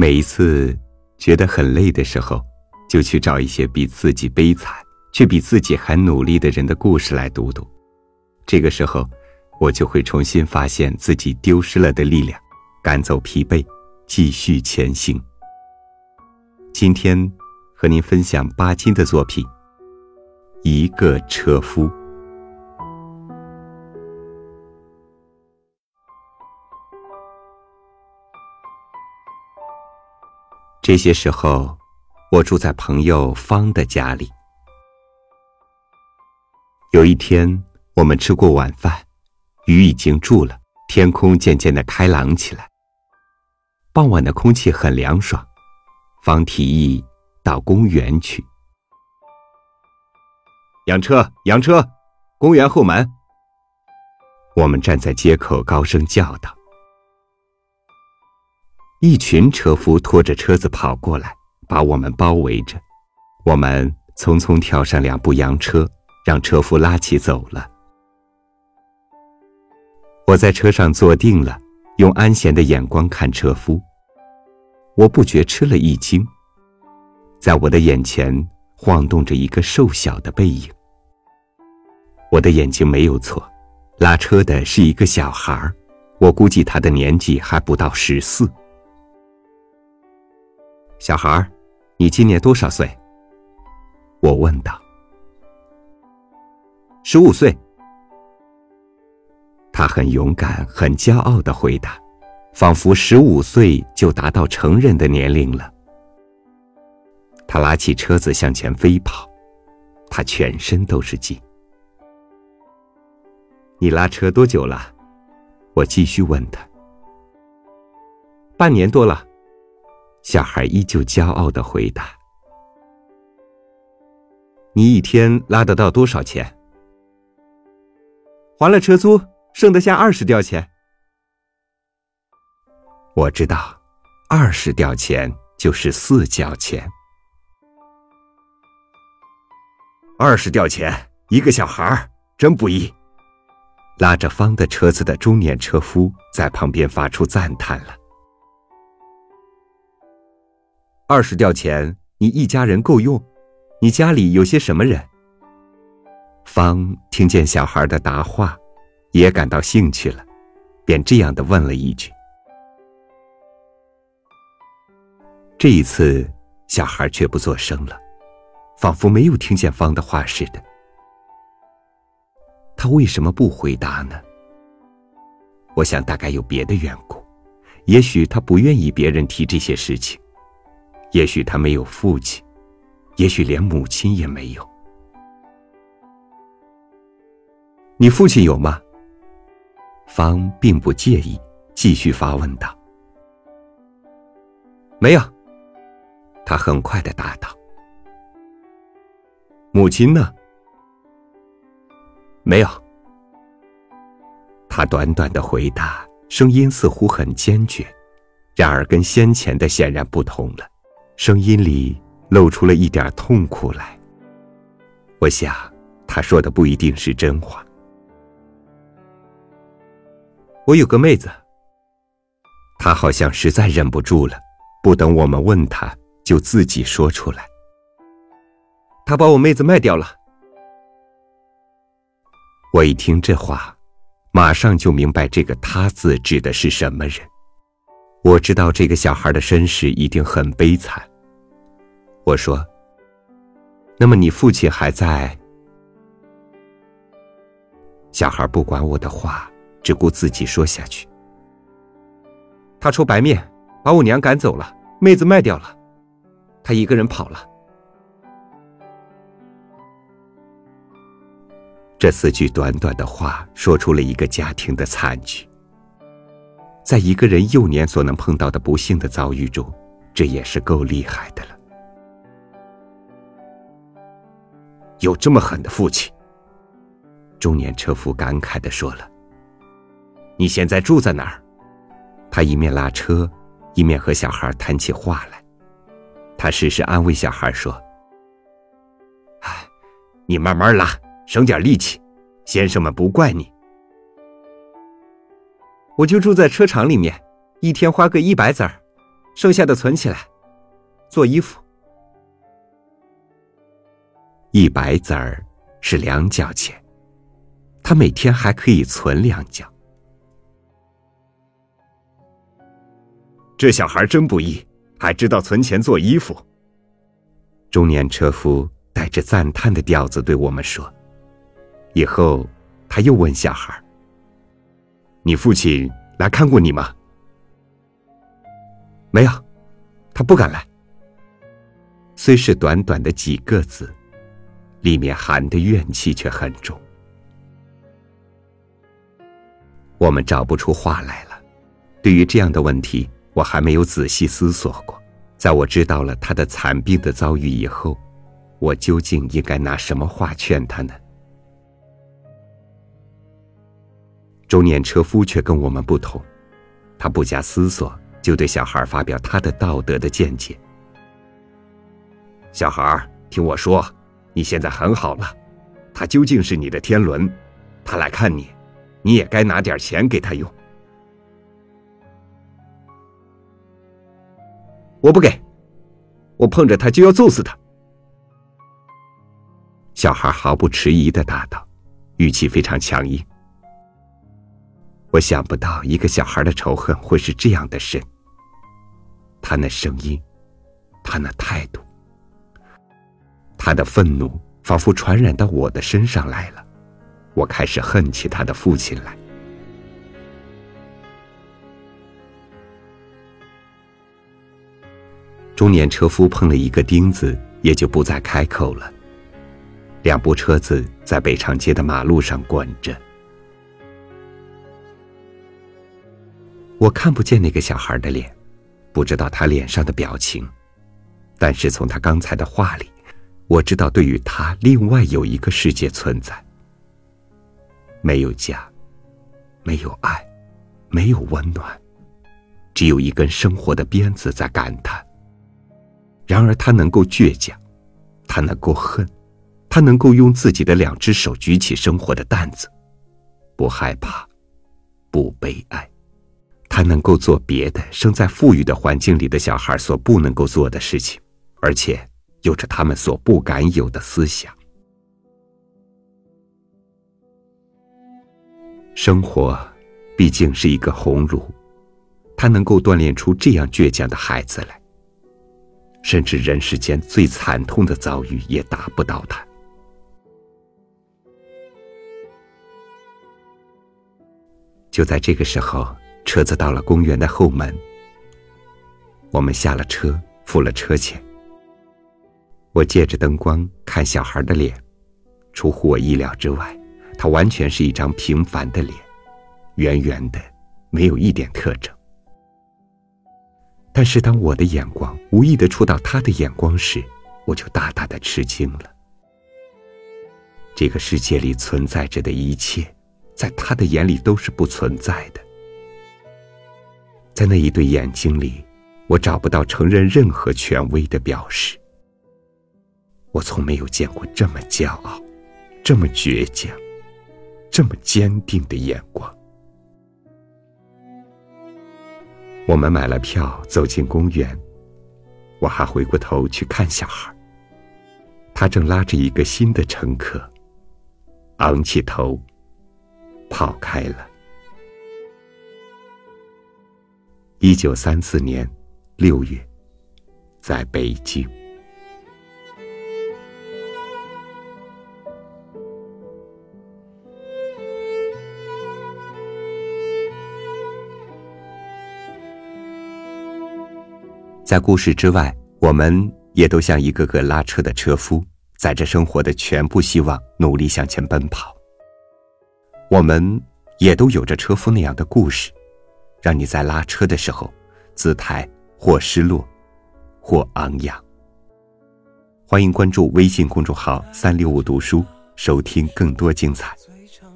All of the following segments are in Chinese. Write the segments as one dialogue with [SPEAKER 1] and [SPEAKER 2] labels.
[SPEAKER 1] 每一次觉得很累的时候，就去找一些比自己悲惨却比自己还努力的人的故事来读读。这个时候，我就会重新发现自己丢失了的力量，赶走疲惫，继续前行。今天和您分享巴金的作品《一个车夫》。这些时候，我住在朋友方的家里。有一天，我们吃过晚饭，雨已经住了，天空渐渐的开朗起来。傍晚的空气很凉爽，方提议到公园去。
[SPEAKER 2] 养车，养车，公园后门。
[SPEAKER 1] 我们站在街口，高声叫道。一群车夫拖着车子跑过来，把我们包围着。我们匆匆跳上两部洋车，让车夫拉起走了。我在车上坐定了，用安闲的眼光看车夫。我不觉吃了一惊，在我的眼前晃动着一个瘦小的背影。我的眼睛没有错，拉车的是一个小孩儿，我估计他的年纪还不到十四。小孩儿，你今年多少岁？我问道。
[SPEAKER 2] 十五岁。
[SPEAKER 1] 他很勇敢、很骄傲的回答，仿佛十五岁就达到成人的年龄了。他拉起车子向前飞跑，他全身都是劲。你拉车多久了？我继续问他。
[SPEAKER 2] 半年多了。
[SPEAKER 1] 小孩依旧骄傲的回答：“
[SPEAKER 2] 你一天拉得到多少钱？还了车租，剩得下二十吊钱。
[SPEAKER 1] 我知道，二十吊钱就是四角钱。
[SPEAKER 2] 二十吊钱一个小孩真不易。”
[SPEAKER 1] 拉着方的车子的中年车夫在旁边发出赞叹了。
[SPEAKER 2] 二十吊钱，你一家人够用？你家里有些什么人？
[SPEAKER 1] 方听见小孩的答话，也感到兴趣了，便这样的问了一句。这一次，小孩却不作声了，仿佛没有听见方的话似的。他为什么不回答呢？我想，大概有别的缘故，也许他不愿意别人提这些事情。也许他没有父亲，也许连母亲也没有。你父亲有吗？方并不介意，继续发问道：“
[SPEAKER 2] 没有。”
[SPEAKER 1] 他很快的答道：“
[SPEAKER 2] 母亲呢？
[SPEAKER 1] 没有。”他短短的回答，声音似乎很坚决，然而跟先前的显然不同了。声音里露出了一点痛苦来。我想，他说的不一定是真话。
[SPEAKER 2] 我有个妹子。
[SPEAKER 1] 他好像实在忍不住了，不等我们问他，就自己说出来。
[SPEAKER 2] 他把我妹子卖掉了。
[SPEAKER 1] 我一听这话，马上就明白这个“他”字指的是什么人。我知道这个小孩的身世一定很悲惨。我说：“那么你父亲还在？”小孩不管我的话，只顾自己说下去。
[SPEAKER 2] 他抽白面，把我娘赶走了，妹子卖掉了，他一个人跑了。
[SPEAKER 1] 这四句短短的话，说出了一个家庭的惨剧。在一个人幼年所能碰到的不幸的遭遇中，这也是够厉害的了。
[SPEAKER 2] 有这么狠的父亲，
[SPEAKER 1] 中年车夫感慨的说了：“
[SPEAKER 2] 你现在住在哪儿？”
[SPEAKER 1] 他一面拉车，一面和小孩谈起话来。他时时安慰小孩说：“
[SPEAKER 2] 哎，你慢慢拉，省点力气，先生们不怪你。我就住在车厂里面，一天花个一百子儿，剩下的存起来，做衣服。
[SPEAKER 1] 一百子儿是两角钱，他每天还可以存两角。
[SPEAKER 2] 这小孩真不易，还知道存钱做衣服。
[SPEAKER 1] 中年车夫带着赞叹的调子对我们说。以后，他又问小孩：“
[SPEAKER 2] 你父亲来看过你吗？”“
[SPEAKER 1] 没有，他不敢来。”虽是短短的几个字，里面含的怨气却很重。我们找不出话来了。对于这样的问题，我还没有仔细思索过。在我知道了他的惨病的遭遇以后，我究竟应该拿什么话劝他呢？中年车夫却跟我们不同，他不加思索就对小孩发表他的道德的见解。
[SPEAKER 2] 小孩，听我说，你现在很好了，他究竟是你的天伦，他来看你，你也该拿点钱给他用。我不给，我碰着他就要揍死他。
[SPEAKER 1] 小孩毫不迟疑的答道，语气非常强硬。我想不到一个小孩的仇恨会是这样的深。他那声音，他那态度，他的愤怒仿佛传染到我的身上来了。我开始恨起他的父亲来。中年车夫碰了一个钉子，也就不再开口了。两部车子在北长街的马路上滚着。我看不见那个小孩的脸，不知道他脸上的表情，但是从他刚才的话里，我知道对于他另外有一个世界存在。没有家，没有爱，没有温暖，只有一根生活的鞭子在赶他。然而他能够倔强，他能够恨，他能够用自己的两只手举起生活的担子，不害怕，不悲哀。他能够做别的生在富裕的环境里的小孩所不能够做的事情，而且有着他们所不敢有的思想。生活毕竟是一个鸿儒，他能够锻炼出这样倔强的孩子来，甚至人世间最惨痛的遭遇也打不到他。就在这个时候。车子到了公园的后门，我们下了车，付了车钱。我借着灯光看小孩的脸，出乎我意料之外，他完全是一张平凡的脸，圆圆的，没有一点特征。但是当我的眼光无意的触到他的眼光时，我就大大的吃惊了。这个世界里存在着的一切，在他的眼里都是不存在的。在那一对眼睛里，我找不到承认任何权威的表示。我从没有见过这么骄傲、这么倔强、这么坚定的眼光。我们买了票，走进公园。我还回过头去看小孩，他正拉着一个新的乘客，昂起头，跑开了。一九三四年六月，在北京，在故事之外，我们也都像一个个拉车的车夫，载着生活的全部希望，努力向前奔跑。我们也都有着车夫那样的故事。让你在拉车的时候，姿态或失落，或昂扬。欢迎关注微信公众号“三六五读书”，收听更多精彩。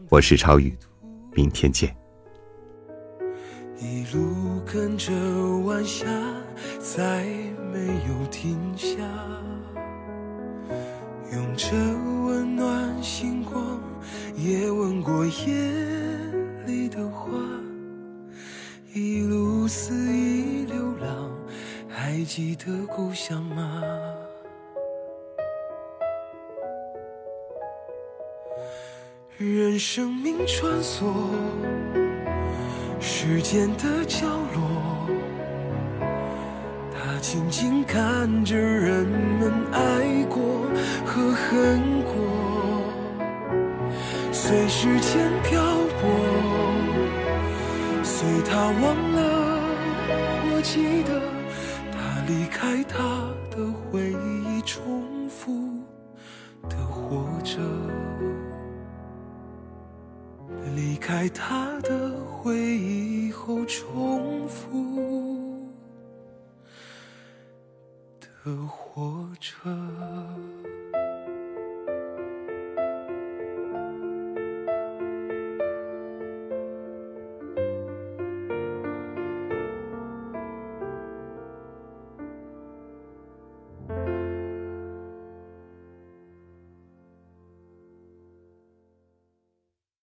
[SPEAKER 1] 我是超宇，明天见。一路跟着晚霞，再没有停下，用着温暖星光，也吻过夜里的花。一路肆意流浪，
[SPEAKER 3] 还记得故乡吗？任生命穿梭时间的角落，他静静看着人们爱过和恨过，随时间漂泊，随他忘了，我记得他离开他的回忆，重复的活着。离开他的回忆后，重复的活着。